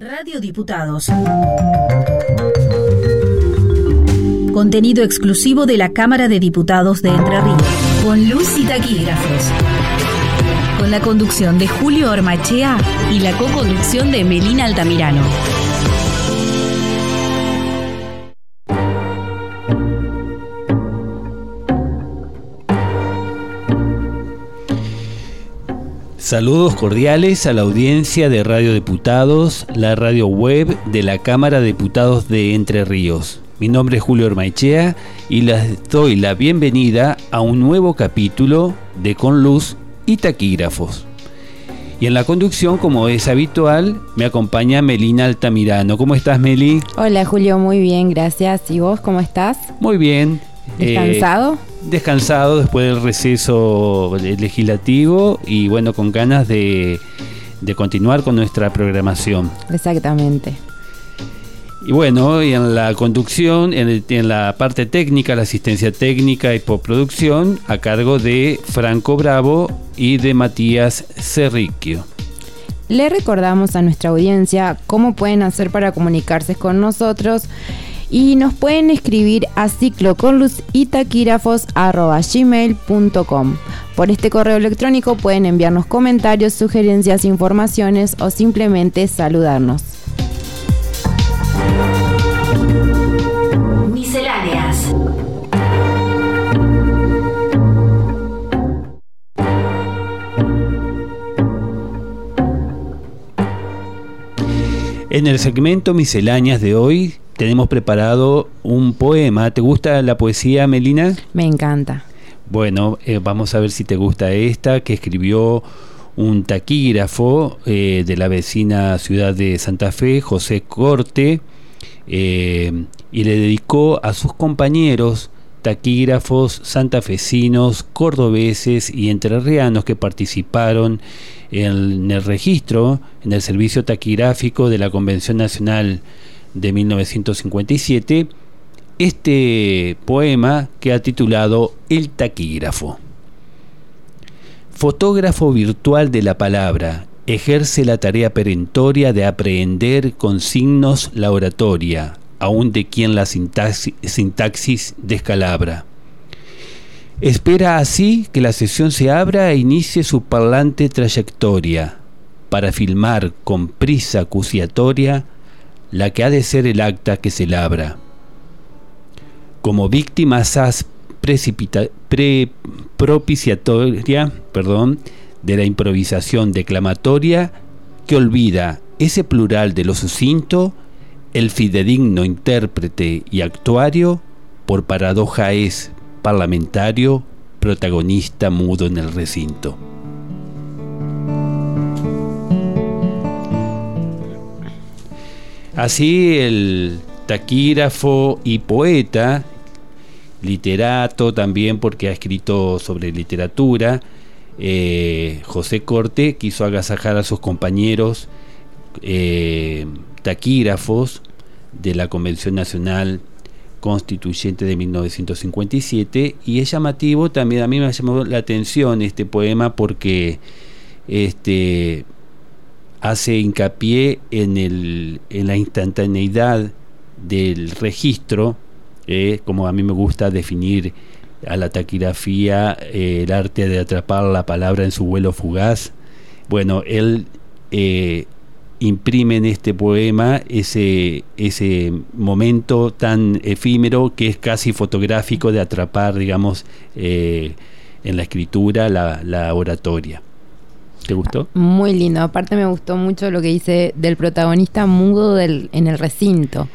Radio Diputados. Contenido exclusivo de la Cámara de Diputados de Entre Ríos. Con luz y taquígrafos. Con la conducción de Julio Ormachea y la co-conducción de Melina Altamirano. Saludos cordiales a la audiencia de Radio Diputados, la radio web de la Cámara de Diputados de Entre Ríos. Mi nombre es Julio Ormaichea y les doy la bienvenida a un nuevo capítulo de Con Luz y Taquígrafos. Y en la conducción, como es habitual, me acompaña Melina Altamirano. ¿Cómo estás, Meli? Hola, Julio, muy bien, gracias. ¿Y vos cómo estás? Muy bien. ¿Descansado? Eh, descansado después del receso legislativo y bueno, con ganas de, continuar con nuestra programación. Exactamente. Y bueno, y en la conducción, en, en, la parte técnica, la asistencia técnica y postproducción, a cargo de Franco Bravo y de Matías Cerriquio. Le recordamos a nuestra audiencia cómo pueden hacer para comunicarse con nosotros y nos pueden escribir a cicloconlusitaquirafos.gmail.com Por este correo electrónico pueden enviarnos comentarios, sugerencias, informaciones o simplemente saludarnos. Misceláneas. En el segmento Misceláneas de hoy tenemos preparado un poema. ¿Te gusta la poesía, Melina? Me encanta. Bueno, eh, vamos a ver si te gusta esta, que escribió un taquígrafo eh, de la vecina ciudad de Santa Fe, José Corte, eh, y le dedicó a sus compañeros taquígrafos santafesinos, cordobeses y entrerrianos que participaron en el registro, en el servicio taquigráfico de la Convención Nacional de 1957 este poema que ha titulado El taquígrafo. Fotógrafo virtual de la palabra, ejerce la tarea perentoria de aprehender con signos la oratoria, aun de quien la sintaxis, sintaxis descalabra. Espera así que la sesión se abra e inicie su parlante trayectoria, para filmar con prisa acuciatoria la que ha de ser el acta que se labra. Como víctima asaz pre propiciatoria perdón, de la improvisación declamatoria que olvida ese plural de lo sucinto, el fidedigno intérprete y actuario, por paradoja es parlamentario, protagonista mudo en el recinto. Así el taquígrafo y poeta, literato también porque ha escrito sobre literatura, eh, José Corte quiso agasajar a sus compañeros eh, taquígrafos de la Convención Nacional Constituyente de 1957 y es llamativo también a mí me ha llamado la atención este poema porque este hace hincapié en, el, en la instantaneidad del registro, eh, como a mí me gusta definir a la taquigrafía eh, el arte de atrapar la palabra en su vuelo fugaz. Bueno, él eh, imprime en este poema ese, ese momento tan efímero que es casi fotográfico de atrapar, digamos, en la escritura la oratoria. ¿Te gustó? Muy lindo. Aparte me gustó mucho lo que dice del protagonista mudo del, en el recinto.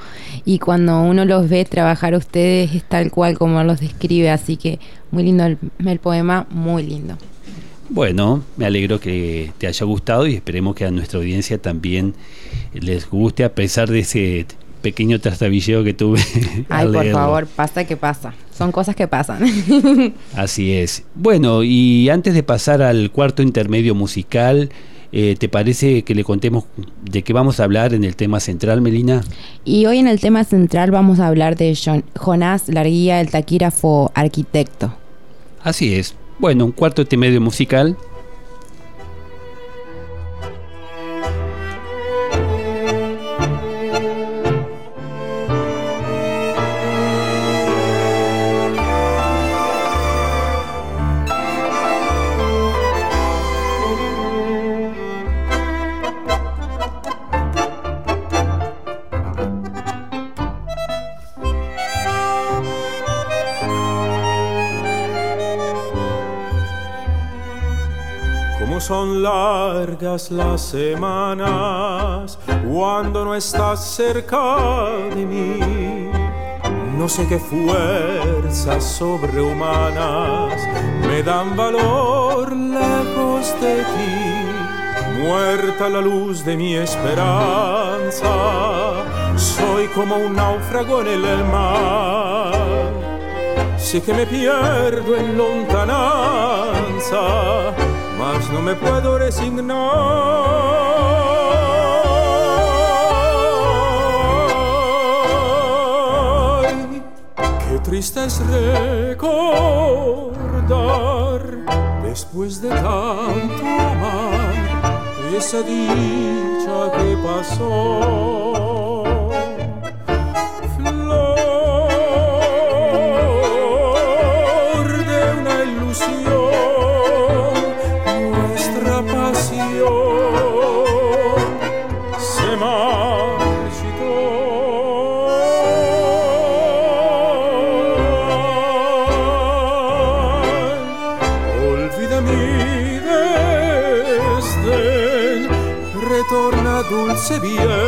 Y cuando uno los ve trabajar a ustedes es tal cual como los describe. Así que muy lindo el, el poema, muy lindo. Bueno, me alegro que te haya gustado y esperemos que a nuestra audiencia también les guste a pesar de ese pequeño trastabilleo que tuve. Ay, por favor, pasa que pasa. Son cosas que pasan. Así es. Bueno, y antes de pasar al cuarto intermedio musical, eh, ¿te parece que le contemos de qué vamos a hablar en el tema central, Melina? Y hoy en el tema central vamos a hablar de Jonás Larguía, el taquígrafo arquitecto. Así es. Bueno, un cuarto intermedio musical largas las semanas cuando no estás cerca de mí. No sé qué fuerzas sobrehumanas me dan valor lejos de ti. Muerta la luz de mi esperanza, soy como un náufrago en el mar. Sé que me pierdo en lontananza no me puedo resignar. Qué triste es recordar después de tanto amar esa dicha que pasó. Dulce bien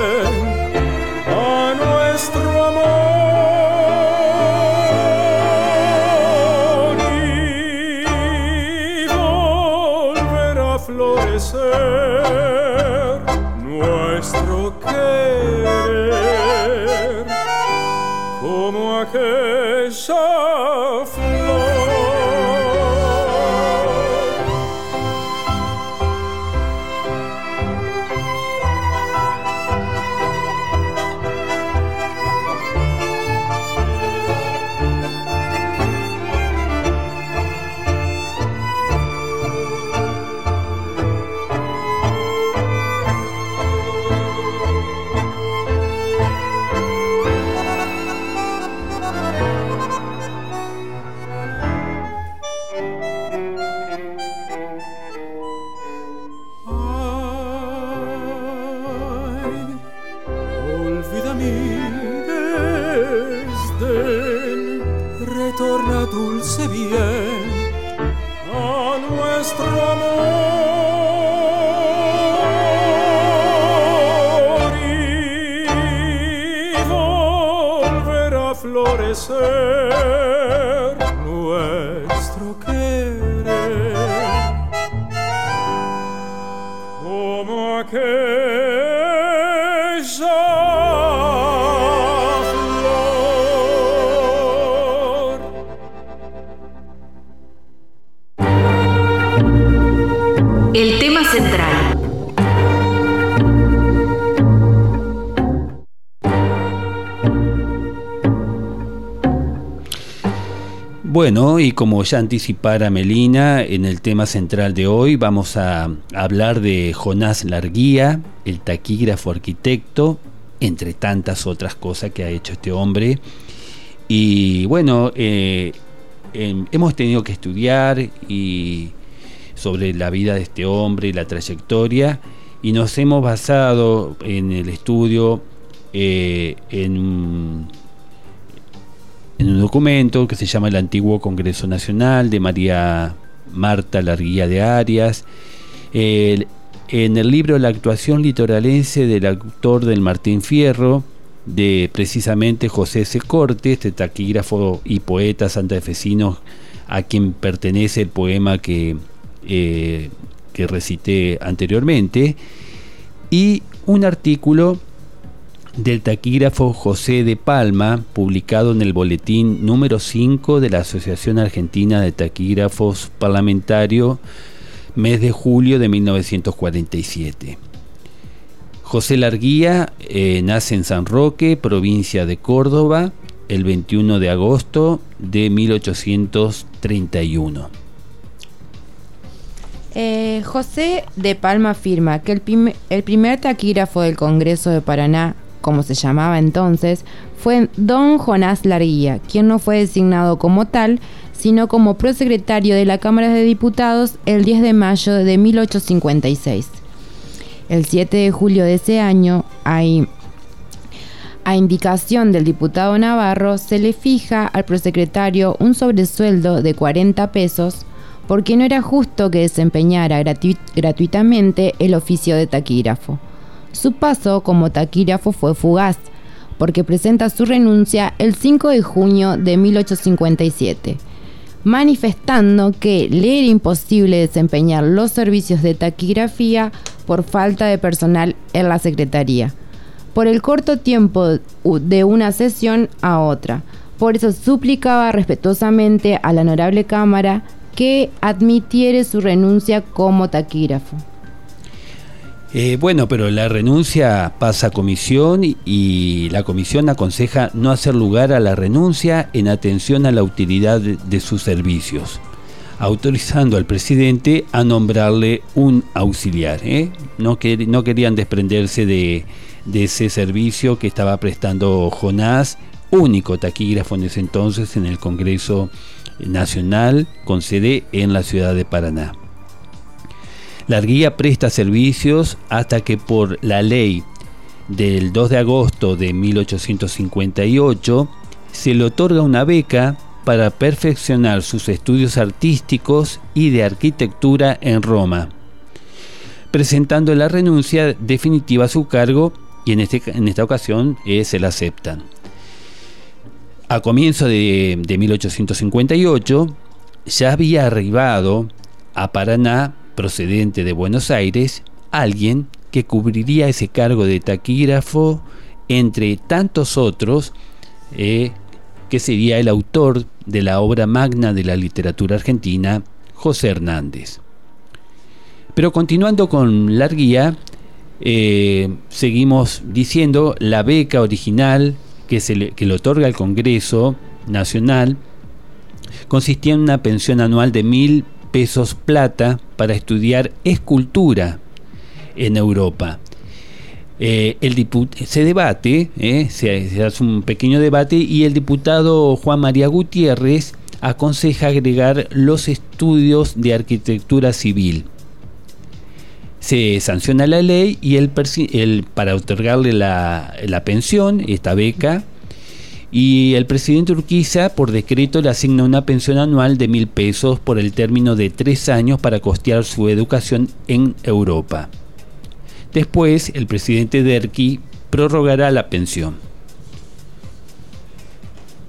Bueno, y como ya anticipara Melina, en el tema central de hoy vamos a hablar de Jonás Larguía, el taquígrafo arquitecto, entre tantas otras cosas que ha hecho este hombre. Y bueno, eh, hemos tenido que estudiar y sobre la vida de este hombre y la trayectoria, y nos hemos basado en el estudio eh, en un documento que se llama el Antiguo Congreso Nacional de María Marta Larguía de Arias, en el libro La actuación litoralense del autor del Martín Fierro, de precisamente José C. Corte, este taquígrafo y poeta santafesino a quien pertenece el poema que, eh, que recité anteriormente, y un artículo del taquígrafo José de Palma, publicado en el boletín número 5 de la Asociación Argentina de Taquígrafos Parlamentario, mes de julio de 1947. José Larguía eh, nace en San Roque, provincia de Córdoba, el 21 de agosto de 1831. Eh, José de Palma afirma que el, el primer taquígrafo del Congreso de Paraná como se llamaba entonces, fue don Jonás Larguía, quien no fue designado como tal, sino como prosecretario de la Cámara de Diputados el 10 de mayo de 1856. El 7 de julio de ese año, a indicación del diputado Navarro, se le fija al prosecretario un sobresueldo de 40 pesos porque no era justo que desempeñara gratuitamente el oficio de taquígrafo. Su paso como taquígrafo fue fugaz, porque presenta su renuncia el 5 de junio de 1857, manifestando que le era imposible desempeñar los servicios de taquigrafía por falta de personal en la Secretaría, por el corto tiempo de una sesión a otra. Por eso suplicaba respetuosamente a la honorable Cámara que admitiere su renuncia como taquígrafo. Eh, bueno, pero la renuncia pasa a comisión y, la comisión aconseja no hacer lugar a la renuncia en atención a la utilidad de, sus servicios, autorizando al presidente a nombrarle un auxiliar. ¿eh? No, no, querían desprenderse de, de ese servicio que estaba prestando Jonás, único taquígrafo en ese entonces en el Congreso Nacional con sede en la ciudad de Paraná. La guía presta servicios hasta que por la ley del 2 de agosto de 1858 se le otorga una beca para perfeccionar sus estudios artísticos y de arquitectura en Roma, presentando la renuncia definitiva a su cargo y en, este, en esta ocasión eh, se la aceptan. A comienzo de, de 1858 ya había arribado a Paraná procedente de Buenos Aires, alguien que cubriría ese cargo de taquígrafo entre tantos otros, eh, que sería el autor de la obra magna de la literatura argentina, José Hernández. Pero continuando con la guía, eh, seguimos diciendo la beca original que, se le, que le otorga el Congreso Nacional consistía en una pensión anual de mil pesos plata para estudiar escultura en Europa. Eh, el se debate, eh, se, hace un pequeño debate y el diputado Juan María Gutiérrez aconseja agregar los estudios de arquitectura civil. Se sanciona la ley y el, para otorgarle la, la pensión, esta beca, y el presidente Urquiza por decreto le asigna una pensión anual de mil pesos por el término de tres años para costear su educación en Europa. Después, el presidente Derqui prorrogará la pensión.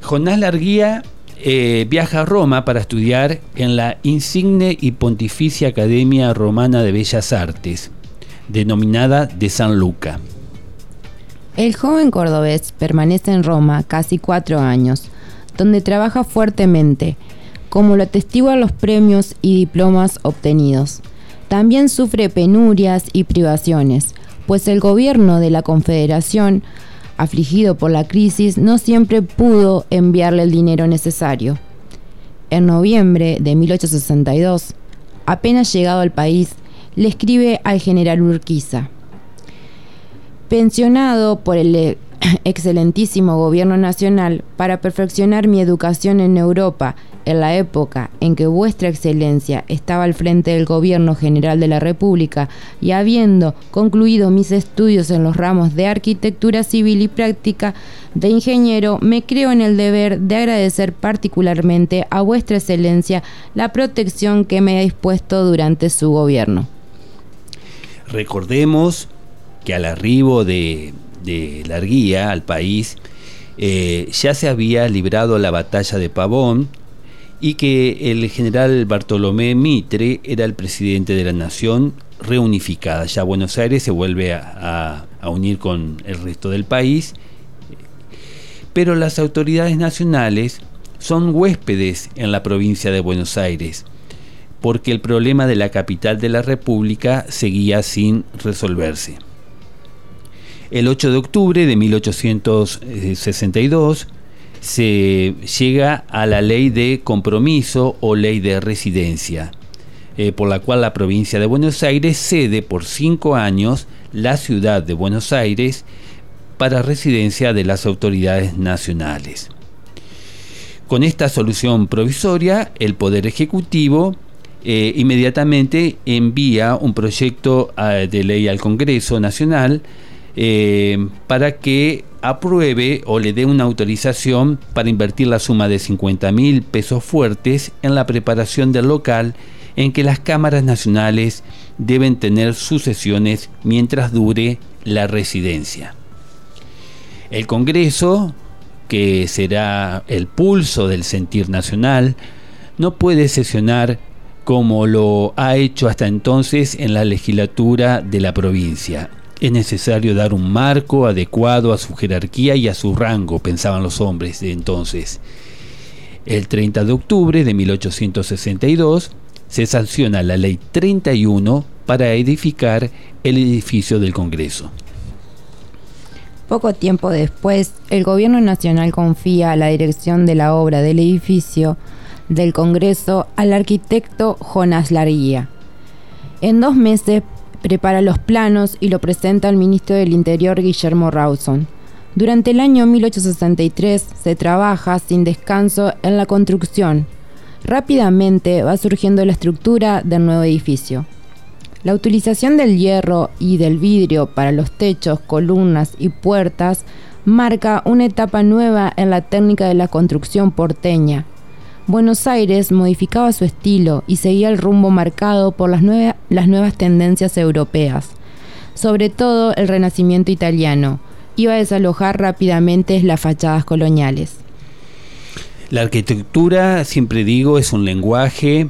Jonás Larguía eh, viaja a Roma para estudiar en la insigne y pontificia Academia Romana de Bellas Artes, denominada de San Luca. El joven cordobés permanece en Roma casi cuatro años, donde trabaja fuertemente, como lo atestiguan los premios y diplomas obtenidos. También sufre penurias y privaciones, pues el gobierno de la Confederación, afligido por la crisis, no siempre pudo enviarle el dinero necesario. En noviembre de 1862, apenas llegado al país, le escribe al general Urquiza pensionado por el eh, excelentísimo gobierno nacional para perfeccionar mi educación en Europa en la época en que vuestra excelencia estaba al frente del gobierno general de la República y habiendo concluido mis estudios en los ramos de arquitectura civil y práctica de ingeniero, me creo en el deber de agradecer particularmente a vuestra excelencia la protección que me ha dispuesto durante su gobierno. Recordemos que al arribo de, de Larguía al país eh, ya se había librado la batalla de Pavón y que el general Bartolomé Mitre era el presidente de la nación reunificada. Ya Buenos Aires se vuelve a, unir con el resto del país, pero las autoridades nacionales son huéspedes en la provincia de Buenos Aires, porque el problema de la capital de la República seguía sin resolverse. El 8 de octubre de 1862 se llega a la ley de compromiso o ley de residencia, eh, por la cual la provincia de Buenos Aires cede por cinco años la ciudad de Buenos Aires para residencia de las autoridades nacionales. Con esta solución provisoria, el Poder Ejecutivo eh, inmediatamente envía un proyecto ah, de ley al Congreso Nacional eh, para que apruebe o le dé una autorización para invertir la suma de 50 mil pesos fuertes en la preparación del local en que las cámaras nacionales deben tener sus sesiones mientras dure la residencia. El Congreso, que será el pulso del sentir nacional, no puede sesionar como lo ha hecho hasta entonces en la legislatura de la provincia. Es necesario dar un marco adecuado a su jerarquía y a su rango, pensaban los hombres de entonces. El 30 de octubre de 1862 se sanciona la Ley 31 para edificar el edificio del Congreso. Poco tiempo después, el Gobierno Nacional confía la dirección de la obra del edificio del Congreso al arquitecto Jonas Larguía. En dos meses prepara los planos y lo presenta al ministro del Interior Guillermo Rawson. Durante el año 1863 se trabaja sin descanso en la construcción. Rápidamente va surgiendo la estructura del nuevo edificio. La utilización del hierro y del vidrio para los techos, columnas y puertas marca una etapa nueva en la técnica de la construcción porteña, Buenos Aires modificaba su estilo y seguía el rumbo marcado por las, las nuevas tendencias europeas, sobre todo el renacimiento italiano. Iba a desalojar rápidamente las fachadas coloniales. La arquitectura, siempre digo, es un lenguaje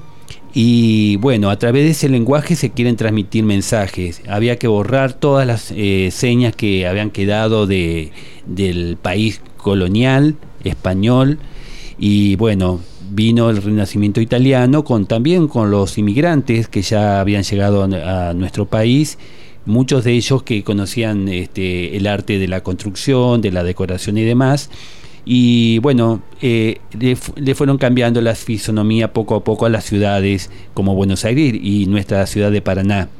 y bueno, a través de ese lenguaje se quieren transmitir mensajes. Había que borrar todas las eh, señas que habían quedado de, del país colonial español y bueno, vino el Renacimiento italiano con también con los inmigrantes que ya habían llegado a, nuestro país muchos de ellos que conocían este, el arte de la construcción, de la decoración y demás. Y bueno, eh, le, fueron cambiando la fisonomía poco a poco a las ciudades como Buenos Aires y nuestra ciudad de Paraná.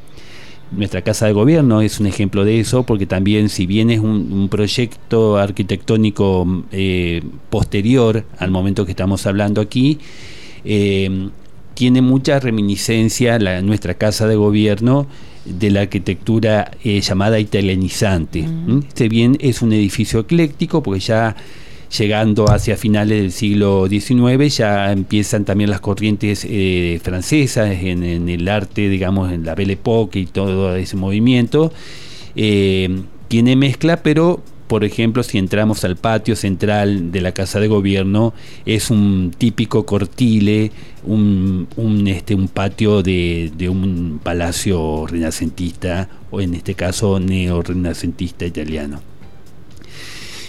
Nuestra casa de gobierno es un ejemplo de eso, porque también si bien es un, proyecto arquitectónico eh, posterior al momento que estamos hablando aquí, eh, tiene mucha reminiscencia la, nuestra casa de gobierno de la arquitectura eh, llamada italianizante. Este bien es un edificio ecléctico, porque ya llegando hacia finales del siglo XIX ya empiezan también las corrientes eh, francesas en, el arte, digamos, en la Belle Époque y todo ese movimiento. Eh, tiene mezcla, pero por ejemplo, si entramos al patio central de la Casa de Gobierno, es un típico cortile, un, este, un patio de, de, un palacio renacentista, o en este caso neo-renacentista italiano.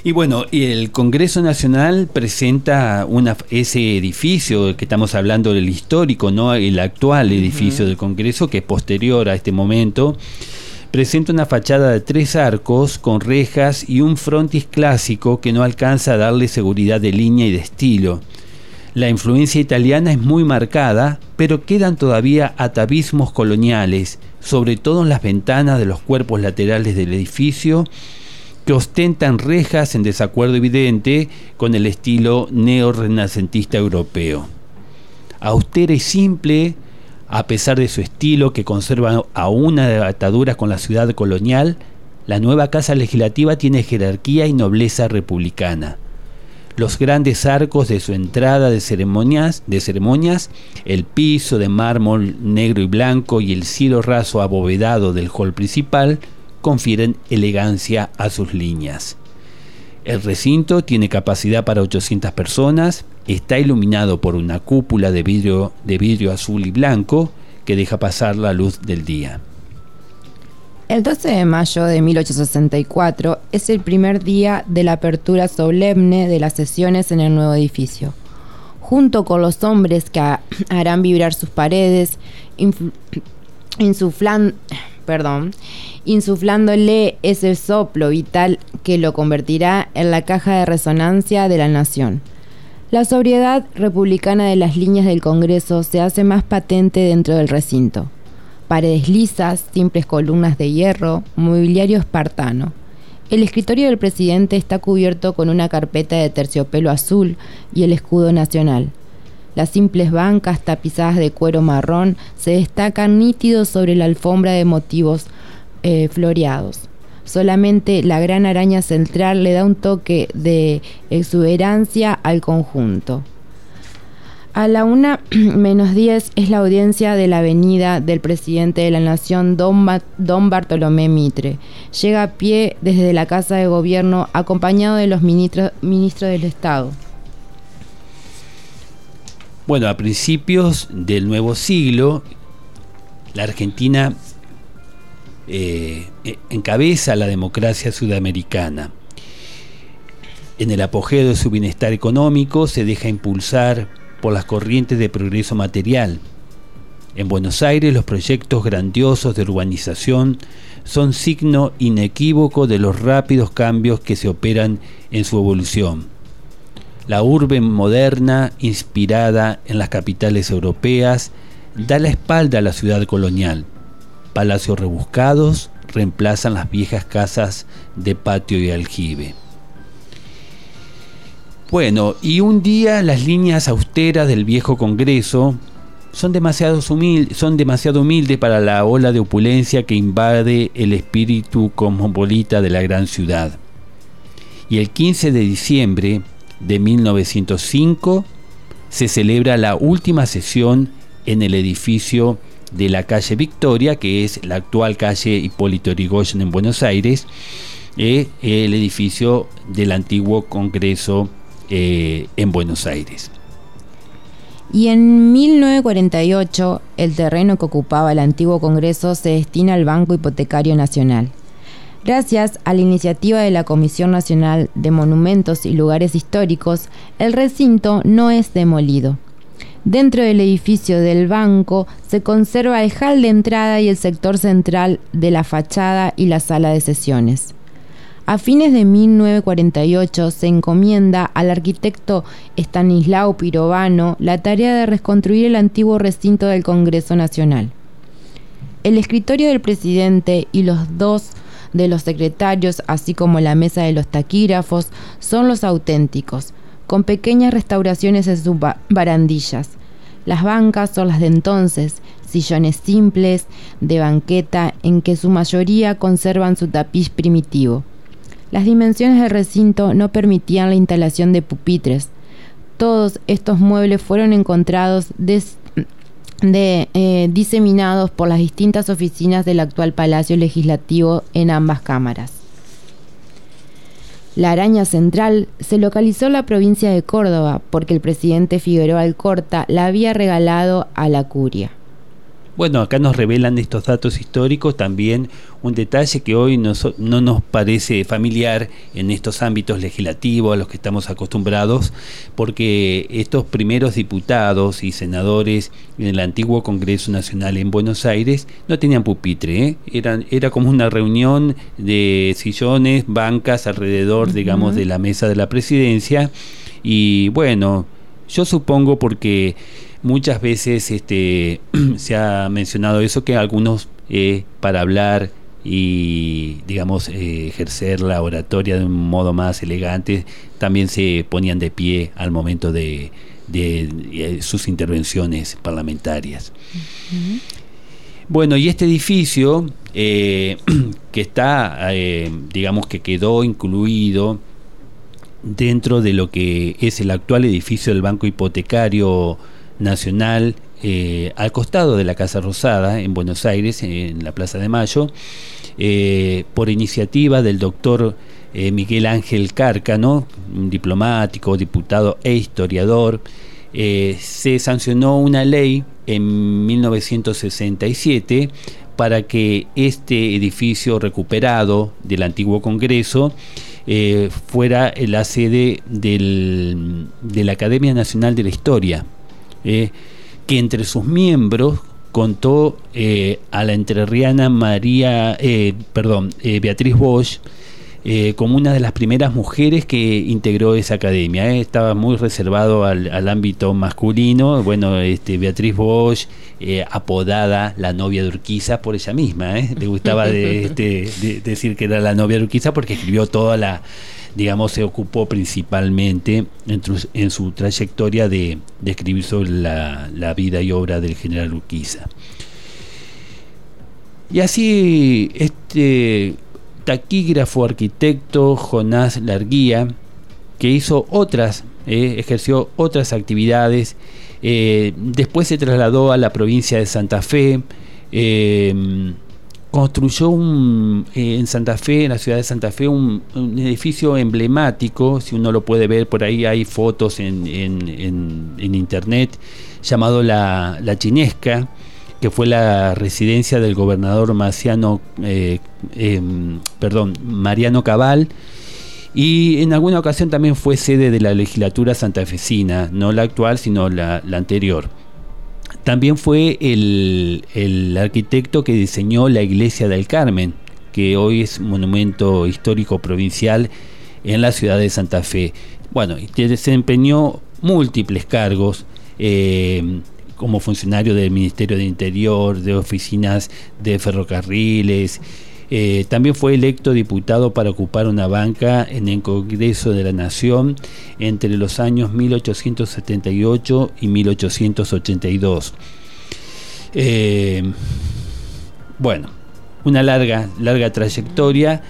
Y bueno, el Congreso Nacional presenta una, ese edificio que estamos hablando del histórico, no el actual edificio del Congreso, que es posterior a este momento. Presenta una fachada de tres arcos con rejas y un frontis clásico que no alcanza a darle seguridad de línea y de estilo. La influencia italiana es muy marcada, pero quedan todavía atavismos coloniales, sobre todo en las ventanas de los cuerpos laterales del edificio que ostentan rejas en desacuerdo evidente con el estilo neo-renacentista europeo. Austera y simple, a pesar de su estilo que conserva aún una atadura con la ciudad colonial, la nueva Casa Legislativa tiene jerarquía y nobleza republicana. Los grandes arcos de su entrada de ceremonias, de ceremonias, el piso de mármol negro y blanco y el cielo raso abovedado del hall principal confieren elegancia a sus líneas. El recinto tiene capacidad para 800 personas, está iluminado por una cúpula de vidrio, de vidrio azul y blanco que deja pasar la luz del día. El 12 de mayo de 1864 es el primer día de la apertura solemne de las sesiones en el nuevo edificio. Junto con los hombres que harán vibrar sus paredes, insuflan, perdón, insuflándole ese soplo vital que lo convertirá en la caja de resonancia de la nación. La sobriedad republicana de las líneas del Congreso se hace más patente dentro del recinto. Paredes lisas, simples columnas de hierro, mobiliario espartano. El escritorio del presidente está cubierto con una carpeta de terciopelo azul y el escudo nacional. Las simples bancas tapizadas de cuero marrón se destacan nítidos sobre la alfombra de motivos eh, floreados. Solamente la gran araña central le da un toque de exuberancia al conjunto. A la una menos 10 es la audiencia de la venida del presidente de la Nación, don, don, Bartolomé Mitre. Llega a pie desde la Casa de Gobierno acompañado de los ministros, ministros del Estado. Bueno, a principios del nuevo siglo, la Argentina eh, encabeza la democracia sudamericana. En el apogeo de su bienestar económico se deja impulsar por las corrientes de progreso material. En Buenos Aires los proyectos grandiosos de urbanización son signo inequívoco de los rápidos cambios que se operan en su evolución la urbe moderna, inspirada en las capitales europeas, da la espalda a la ciudad colonial. Palacios rebuscados reemplazan las viejas casas de patio y aljibe. Bueno, y un día las líneas austeras del viejo Congreso son demasiado, son demasiado humildes para la ola de opulencia que invade el espíritu cosmopolita de la gran ciudad. Y el 15 de diciembre, de 1905 se celebra la última sesión en el edificio de la calle Victoria, que es la actual calle Hipólito Yrigoyen en Buenos Aires, eh, el edificio del antiguo Congreso eh, en Buenos Aires. Y en 1948 el terreno que ocupaba el antiguo Congreso se destina al Banco Hipotecario Nacional. Gracias a la iniciativa de la Comisión Nacional de Monumentos y Lugares Históricos, el recinto no es demolido. Dentro del edificio del banco se conserva el hall de entrada y el sector central de la fachada y la sala de sesiones. A fines de 1948 se encomienda al arquitecto Stanislao Pirovano la tarea de reconstruir el antiguo recinto del Congreso Nacional. El escritorio del presidente y los dos de los secretarios, así como la mesa de los taquígrafos, son los auténticos, con pequeñas restauraciones en sus barandillas. Las bancas son las de entonces, sillones simples, de banqueta, en que su mayoría conservan su tapiz primitivo. Las dimensiones del recinto no permitían la instalación de pupitres. Todos estos muebles fueron encontrados eh, diseminados por las distintas oficinas del actual Palacio Legislativo en ambas cámaras. La araña central se localizó en la provincia de Córdoba porque el presidente Figueroa Alcorta la había regalado a la curia. Bueno, acá nos revelan estos datos históricos también un detalle que hoy no nos parece familiar en estos ámbitos legislativos a los que estamos acostumbrados, porque estos primeros diputados y senadores en el antiguo Congreso Nacional en Buenos Aires no tenían pupitre, ¿eh? Eran, era como una reunión de sillones, bancas alrededor, digamos, de la mesa de la presidencia, y bueno, yo supongo porque Muchas veces este, se ha mencionado eso que algunos eh, para hablar y digamos eh, ejercer la oratoria de un modo más elegante también se ponían de pie al momento de, eh, sus intervenciones parlamentarias. Bueno, y este edificio que está, digamos que quedó incluido dentro de lo que es el actual edificio del Banco Hipotecario Nacional eh, al costado de la Casa Rosada en Buenos Aires, en la Plaza de Mayo, eh, por iniciativa del doctor eh, Miguel Ángel Cárcano, un diplomático, diputado e historiador, se sancionó una ley en 1967 para que este edificio recuperado del antiguo Congreso fuera la sede del, de la Academia Nacional de la Historia eh, que entre sus miembros contó eh, a la entrerriana María, eh, perdón, Beatriz Bosch, como una de las primeras mujeres que integró esa academia. Estaba muy reservado al, ámbito masculino. Bueno, este, Beatriz Bosch, apodada la novia de Urquiza por ella misma. Le gustaba este, decir que era la novia de Urquiza porque escribió toda la digamos, se ocupó principalmente en, su trayectoria de, escribir sobre la, vida y obra del general Urquiza. Y así, este, taquígrafo arquitecto Jonás Larguía, que hizo otras, eh, ejerció otras actividades. Eh, después se trasladó a la provincia de Santa Fe. Eh, construyó un, en Santa Fe, en la ciudad de Santa Fe, un, edificio emblemático, si uno lo puede ver por ahí hay fotos en, internet, llamado la, la, Chinesca, que fue la residencia del gobernador Marciano, em, perdón, Mariano Cabal, y en alguna ocasión también fue sede de la legislatura santafesina, no la actual, sino la, anterior. También fue el, arquitecto que diseñó la iglesia del Carmen, que hoy es monumento histórico provincial en la ciudad de Santa Fe. Bueno, desempeñó múltiples cargos. Eh, como funcionario del Ministerio de Interior, de oficinas de ferrocarriles, eh, también fue electo diputado para ocupar una banca en el Congreso de la Nación entre los años 1878 y 1882. Eh, bueno, una larga, larga trayectoria.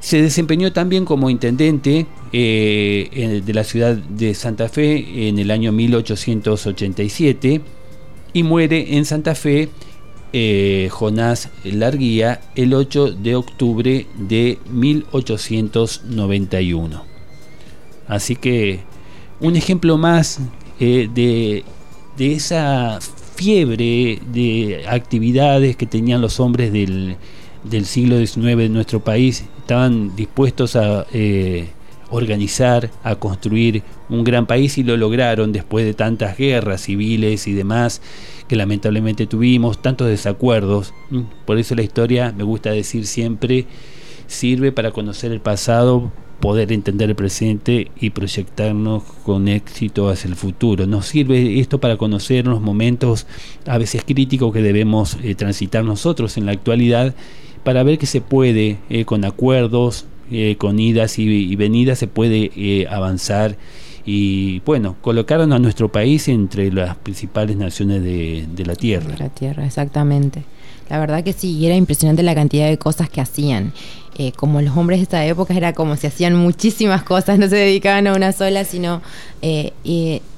Se desempeñó también como intendente eh, de la ciudad de Santa Fe en el año 1887 y muere en Santa Fe eh, Jonás Larguía el 8 de octubre de 1891. Así que un ejemplo más eh, de, esa fiebre de actividades que tenían los hombres del, siglo XIX de nuestro país, estaban dispuestos a eh, organizar, a construir un gran país y lo lograron después de tantas guerras civiles y demás que lamentablemente tuvimos, tantos desacuerdos. Por eso la historia, me gusta decir siempre, sirve para conocer el pasado, poder entender el presente y proyectarnos con éxito hacia el futuro. Nos sirve esto para conocer los momentos a veces críticos que debemos eh, transitar nosotros en la actualidad para ver que se puede, eh, con acuerdos, eh, con idas y, venidas, se puede avanzar y bueno, colocaron a nuestro país entre las principales naciones de, la Tierra. De la Tierra, exactamente. La verdad que sí, era impresionante la cantidad de cosas que hacían. Eh, como los hombres de esta época era como si hacían muchísimas cosas, no se dedicaban a una sola, sino eh,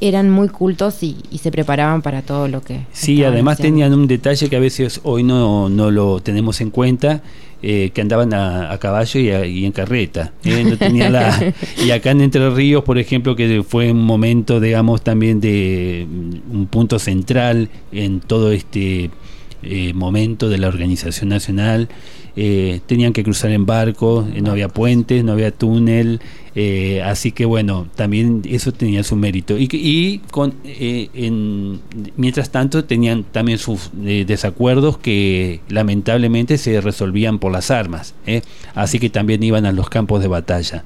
eran muy cultos y, se preparaban para todo lo que... Sí, además tenían un detalle que a veces hoy no, no lo tenemos en cuenta, eh, que andaban a, caballo y, en carreta. ¿eh? tenía la, y acá en Entre Ríos, por ejemplo, que fue un momento, digamos, también de mm, un punto central en todo este eh, momento de la organización nacional. tenían que cruzar en barco, no había puentes, no había túnel, eh, así que bueno, también eso tenía su mérito. Y, con, eh, en, mientras tanto tenían también sus eh, desacuerdos que lamentablemente se resolvían por las armas. Así que también iban a los campos de batalla.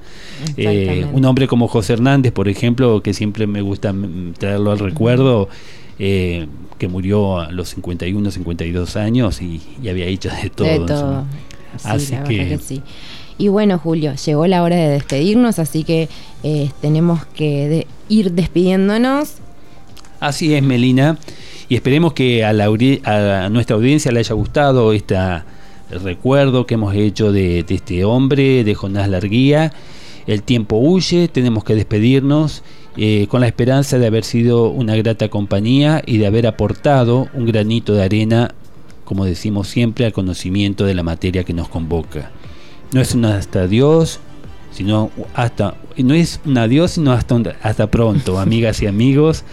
un hombre como José Hernández, por ejemplo, que siempre me gusta traerlo al recuerdo. Que murió a los 51, 52 años y, había hecho de todo. así que sí. Y bueno, Julio, llegó la hora de despedirnos, así que eh, tenemos que ir despidiéndonos. Así es, Melina. Y esperemos que a, nuestra audiencia le haya gustado este recuerdo que hemos hecho de, este hombre, de Jonás Larguía. El tiempo huye, tenemos que despedirnos eh, con la esperanza de haber sido una grata compañía y de haber aportado un granito de arena, como decimos siempre, al conocimiento de la materia que nos convoca. No es un hasta Dios, sino hasta no es un adiós, sino hasta, hasta pronto, amigas y amigos,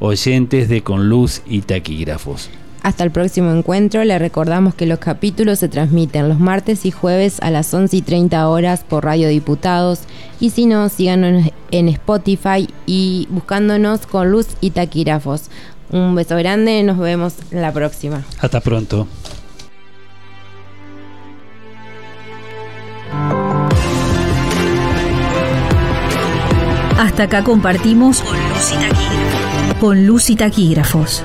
oyentes de Con Luz y Taquígrafos. Hasta el próximo encuentro, le recordamos que los capítulos se transmiten los martes y jueves a las 11 y 30 horas por Radio Diputados y si no, síganos en Spotify y buscándonos con Luz y Taquígrafos. Un beso grande, nos vemos la próxima. Hasta pronto. Hasta acá compartimos con luz y taquígrafos. Con luz y taquígrafos.